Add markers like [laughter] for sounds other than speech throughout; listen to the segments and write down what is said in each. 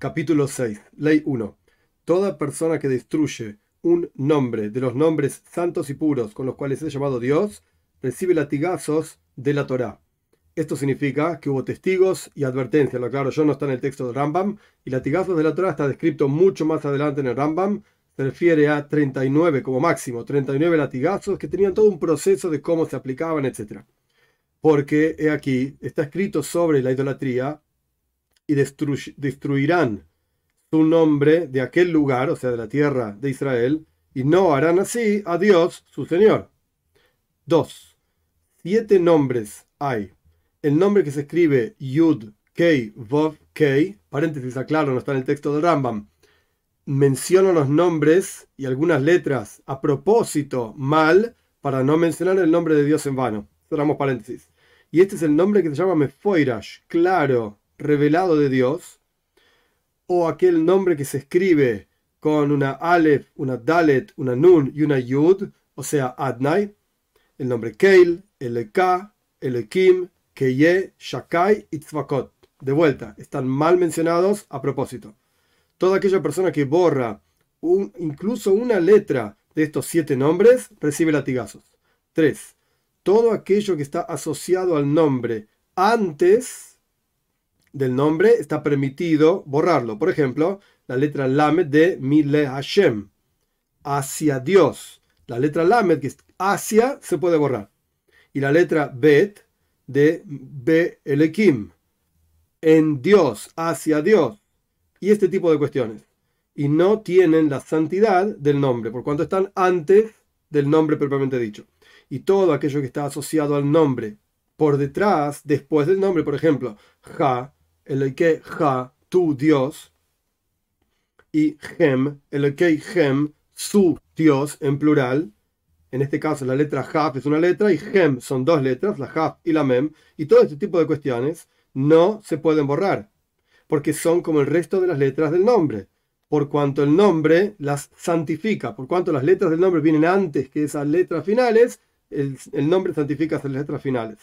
Capítulo 6. Ley 1. Toda persona que destruye un nombre de los nombres santos y puros con los cuales es llamado Dios, recibe latigazos de la Torá. Esto significa que hubo testigos y advertencias. Lo claro, yo no está en el texto de Rambam. Y latigazos de la Torá está descrito mucho más adelante en el Rambam. Se refiere a 39 como máximo, 39 latigazos que tenían todo un proceso de cómo se aplicaban, etc. Porque he aquí, está escrito sobre la idolatría y destruirán su nombre de aquel lugar, o sea, de la tierra de Israel, y no harán así a Dios, su Señor. 2. Siete nombres hay. El nombre que se escribe Yud, Kei, Vov, Kei, paréntesis aclaro, no está en el texto del Rambam, menciona los nombres y algunas letras a propósito mal para no mencionar el nombre de Dios en vano. Cerramos paréntesis. Y este es el nombre que se llama Mefoirash, claro, revelado de Dios, o aquel nombre que se escribe con una Aleph, una Dalet, una Nun y una Yud, o sea, Adnai, el nombre Keil, Eleka, Elekim, Keye, Shakai y Tzvakot. De vuelta, están mal mencionados a propósito. Toda aquella persona que borra un, incluso una letra de estos siete nombres recibe latigazos. 3. Todo aquello que está asociado al nombre antes del nombre está permitido borrarlo. Por ejemplo, la letra Lamed de Mile Hashem, hacia Dios. La letra Lamed, que es hacia, se puede borrar. Y la letra Bet de Be Elekim, en Dios, hacia Dios. Y este tipo de cuestiones. Y no tienen la santidad del nombre, por cuanto están antes del nombre propiamente dicho. Y todo aquello que está asociado al nombre por detrás, después del nombre, por ejemplo, Ja, el que Ja, tu Dios, y Hem, el que Hem, su Dios en plural. En este caso la letra Haf es una letra y Hem son dos letras, la Haf y la Mem, y todo este tipo de cuestiones no se pueden borrar, porque son como el resto de las letras del nombre, por cuanto el nombre las santifica, por cuanto las letras del nombre vienen antes que esas letras finales, el, el nombre santifica esas letras finales.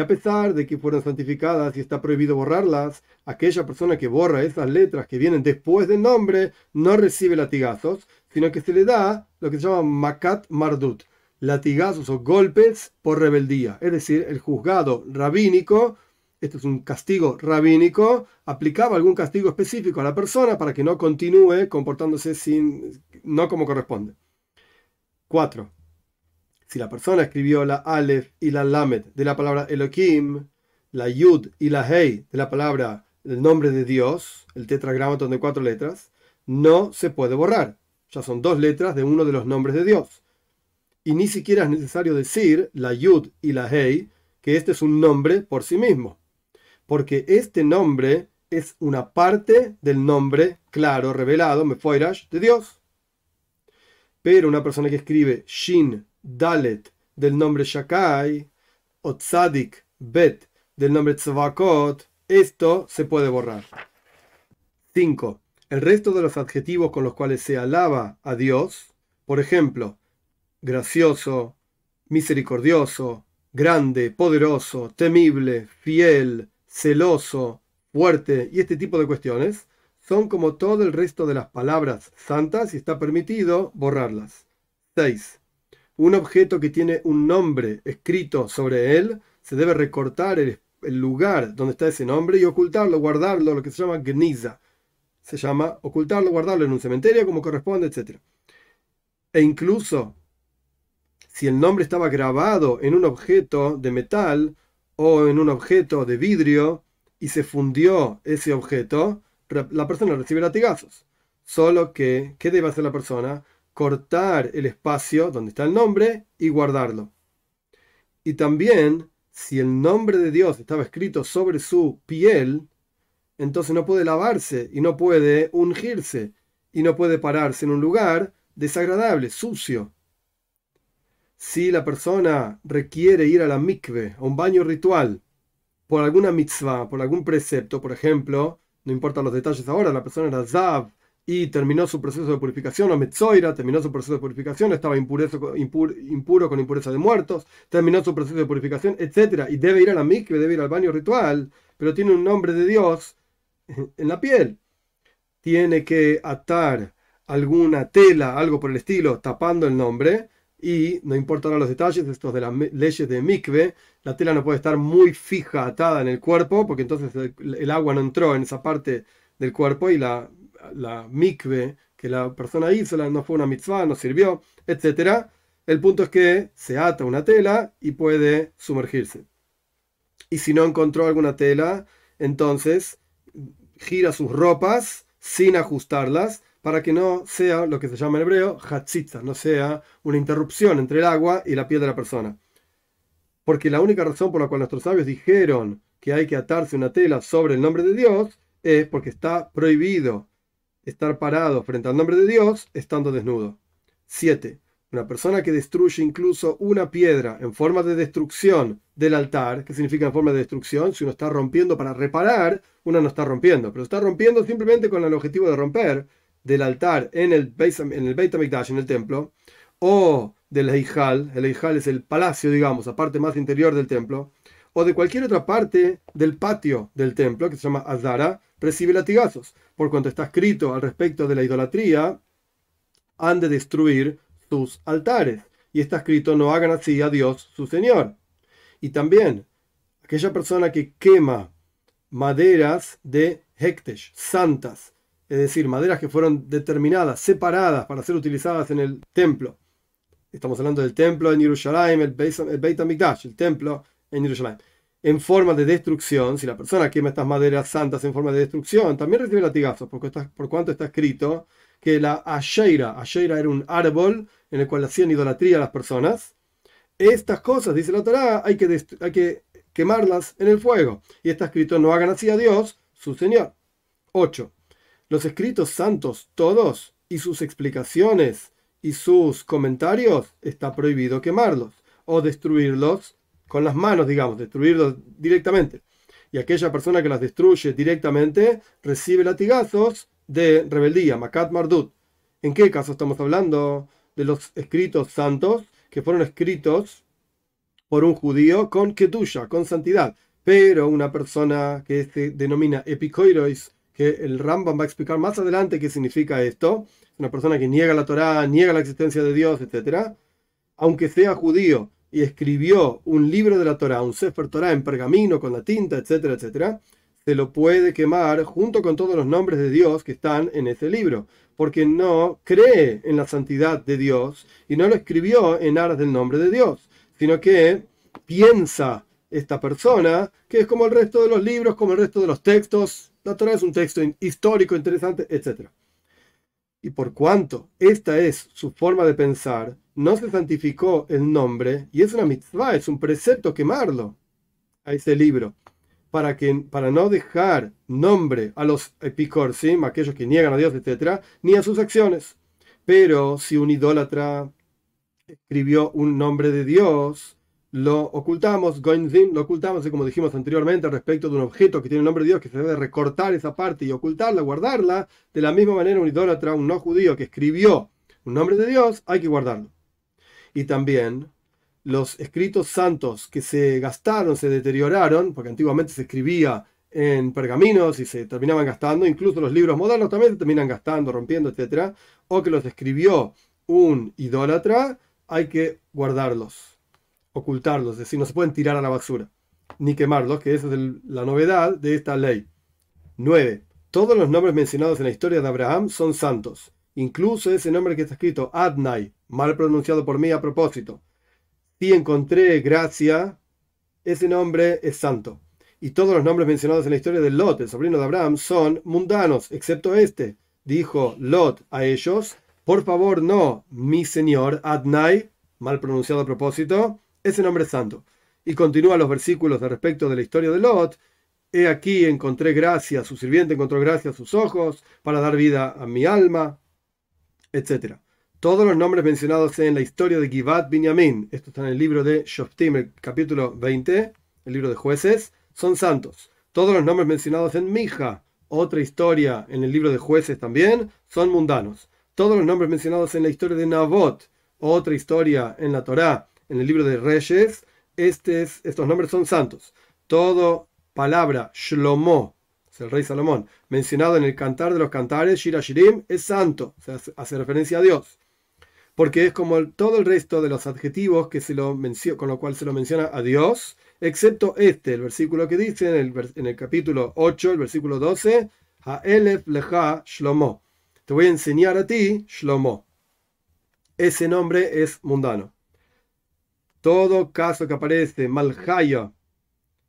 A pesar de que fueron santificadas y está prohibido borrarlas, aquella persona que borra esas letras que vienen después del nombre no recibe latigazos, sino que se le da lo que se llama makat mardut, latigazos o golpes por rebeldía. Es decir, el juzgado rabínico, esto es un castigo rabínico, aplicaba algún castigo específico a la persona para que no continúe comportándose sin, no como corresponde. 4 si la persona escribió la Aleph y la Lamed de la palabra Elohim, la Yud y la Hei de la palabra del nombre de Dios, el tetragramatón de cuatro letras, no se puede borrar. Ya son dos letras de uno de los nombres de Dios. Y ni siquiera es necesario decir la Yud y la Hei, que este es un nombre por sí mismo. Porque este nombre es una parte del nombre claro, revelado, Mefoirash, de Dios. Pero una persona que escribe Shin Dalet del nombre Shakai o Tzadik Bet del nombre Tzvakot, esto se puede borrar. 5. El resto de los adjetivos con los cuales se alaba a Dios, por ejemplo, gracioso, misericordioso, grande, poderoso, temible, fiel, celoso, fuerte y este tipo de cuestiones, son como todo el resto de las palabras santas y está permitido borrarlas. 6 un objeto que tiene un nombre escrito sobre él, se debe recortar el, lugar donde está ese nombre y ocultarlo, guardarlo, lo que se llama gniza. Se llama ocultarlo, guardarlo en un cementerio como corresponde, etc. E incluso si el nombre estaba grabado en un objeto de metal o en un objeto de vidrio y se fundió ese objeto, la persona recibe latigazos. Solo que, ¿qué debe hacer la persona? Cortar el espacio donde está el nombre y guardarlo. Y también, si el nombre de Dios estaba escrito sobre su piel, entonces no puede lavarse y no puede ungirse y no puede pararse en un lugar desagradable, sucio. Si la persona requiere ir a la mikve, a un baño ritual, por alguna mitzvah, por algún precepto, por ejemplo, no importa los detalles ahora, la persona era Zav, y terminó su proceso de purificación, o Metzoira terminó su proceso de purificación, estaba impuro con impureza de muertos, terminó su proceso de purificación, etc. Y debe ir a la mikve, debe ir al baño ritual, pero tiene un nombre de Dios [laughs] en la piel. tiene que atar alguna tela, algo por el estilo, tapando el nombre, y no importarán los detalles, estos de las leyes de mikve, la tela no puede estar muy fija, atada en el cuerpo, porque entonces el, agua no entró en esa parte del cuerpo y la, la mikve que la persona hizo no fue una mitzvah, no sirvió, etc. El punto es que se ata una tela y puede sumergirse. Y si no encontró alguna tela, entonces gira sus ropas sin ajustarlas para que no sea lo que se llama en hebreo hatzitza, no sea una interrupción entre el agua y la piel de la persona. Porque la única razón por la cual nuestros sabios dijeron que hay que atarse una tela sobre el nombre de Dios es porque está prohibido estar parado frente al nombre de Dios estando desnudo. 7. Una persona que destruye incluso una piedra en forma de destrucción del altar, ¿qué significa en forma de destrucción? Si uno está rompiendo para reparar, uno no está rompiendo, pero está rompiendo simplemente con el objetivo de romper del altar en el, en el Beit HaMikdash, en el templo, o del Eijal, el Eijal es el palacio, digamos, la parte más interior del templo, o de cualquier otra parte del patio del templo, que se llama Azara, recibe latigazos, por cuanto está escrito al respecto de la idolatría, han de destruir sus altares. Y está escrito, no hagan así a Dios su Señor. Y también, aquella persona que quema maderas de Hektesh, santas, es decir, maderas que fueron determinadas, separadas para ser utilizadas en el templo. Estamos hablando del templo en Jerusalén, el Beit HaMikdash, el templo en Jerusalén. En forma de destrucción, si la persona quema estas maderas santas en forma de destrucción, también recibe latigazos, porque está, por cuanto está escrito que la Asheira, Asheira era un árbol en el cual hacían idolatría a las personas. Estas cosas, dice la Torah, hay que, hay que quemarlas en el fuego. Y está escrito, no hagan así a Dios, su Señor. 8. Los escritos santos, todos, y sus explicaciones y sus comentarios, está prohibido quemarlos o destruirlos con las manos, digamos, destruirlos directamente. Y aquella persona que las destruye directamente recibe latigazos de rebeldía, Makat Mardut. ¿En qué caso estamos hablando? De los escritos santos que fueron escritos por un judío con ketusha, con santidad. Pero una persona que se denomina epicoirois, que el Rambam va a explicar más adelante qué significa esto, una persona que niega la Torá, niega la existencia de Dios, etc., aunque sea judío y escribió un libro de la Torá, un Sefer Torah en pergamino con la tinta, etcétera, etcétera, se lo puede quemar junto con todos los nombres de Dios que están en ese libro, porque no cree en la santidad de Dios y no lo escribió en aras del nombre de Dios, sino que piensa esta persona que es como el resto de los libros, como el resto de los textos, la Torah es un texto histórico, interesante, etc. Y por cuanto esta es su forma de pensar, no se santificó el nombre, y es una mitzvah, es un precepto quemarlo a ese libro para, que, para no dejar nombre a los epicorsim, aquellos que niegan a Dios, etc., ni a sus acciones. Pero si un idólatra escribió un nombre de Dios, lo ocultamos, goinzim, lo ocultamos, y como dijimos anteriormente, respecto de un objeto que tiene el nombre de Dios, que se debe recortar esa parte y ocultarla, guardarla, de la misma manera un idólatra, un no judío que escribió un nombre de Dios, hay que guardarlo. Y también los escritos santos que se gastaron, se deterioraron, porque antiguamente se escribía en pergaminos y se terminaban gastando, incluso los libros modernos también se terminan gastando, rompiendo, etc. O que los escribió un idólatra, hay que guardarlos, ocultarlos, es decir, no se pueden tirar a la basura, ni quemarlos, que esa es la novedad de esta ley. 9. Todos los nombres mencionados en la historia de Abraham son santos, incluso ese nombre que está escrito Adnai, mal pronunciado por mí a propósito si encontré gracia, ese nombre es santo. Y todos los nombres mencionados en la historia de Lot, el sobrino de Abraham, son mundanos, excepto este. Dijo Lot a ellos, por favor no, mi señor Adnai, mal pronunciado a propósito, ese nombre es santo. Y continúa los versículos de respecto de la historia de Lot. He aquí encontré gracia, su sirviente encontró gracia a sus ojos para dar vida a mi alma, etcétera. Todos los nombres mencionados en la historia de Givat Binyamin, esto está en el libro de Shoftim, el capítulo 20, el libro de jueces, son santos. Todos los nombres mencionados en Mija, otra historia en el libro de jueces también, son mundanos. Todos los nombres mencionados en la historia de Nabot, otra historia en la Torá, en el libro de Reyes, estos nombres son santos. Todo palabra Shlomo, sea, el rey Salomón, mencionado en el Cantar de los Cantares, Shira Shirim, es santo, o sea, hace referencia a Dios. Porque es como todo el resto de los adjetivos que se lo con lo cual se lo menciona a Dios, excepto este, el versículo que dice en el, en el capítulo 8, el versículo 12, Ha'elef lecha shlomo. Te voy a enseñar a ti Shlomo. Ese nombre es mundano. Todo caso que aparece Malhaya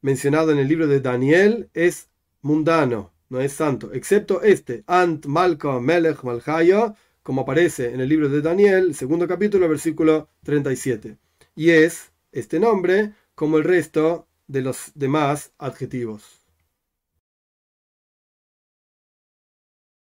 mencionado en el libro de Daniel es mundano, no es santo, excepto este, Ant Malka Melech Malhaya, como aparece en el libro de Daniel, segundo capítulo, versículo 37. Y es este nombre como el resto de los demás adjetivos.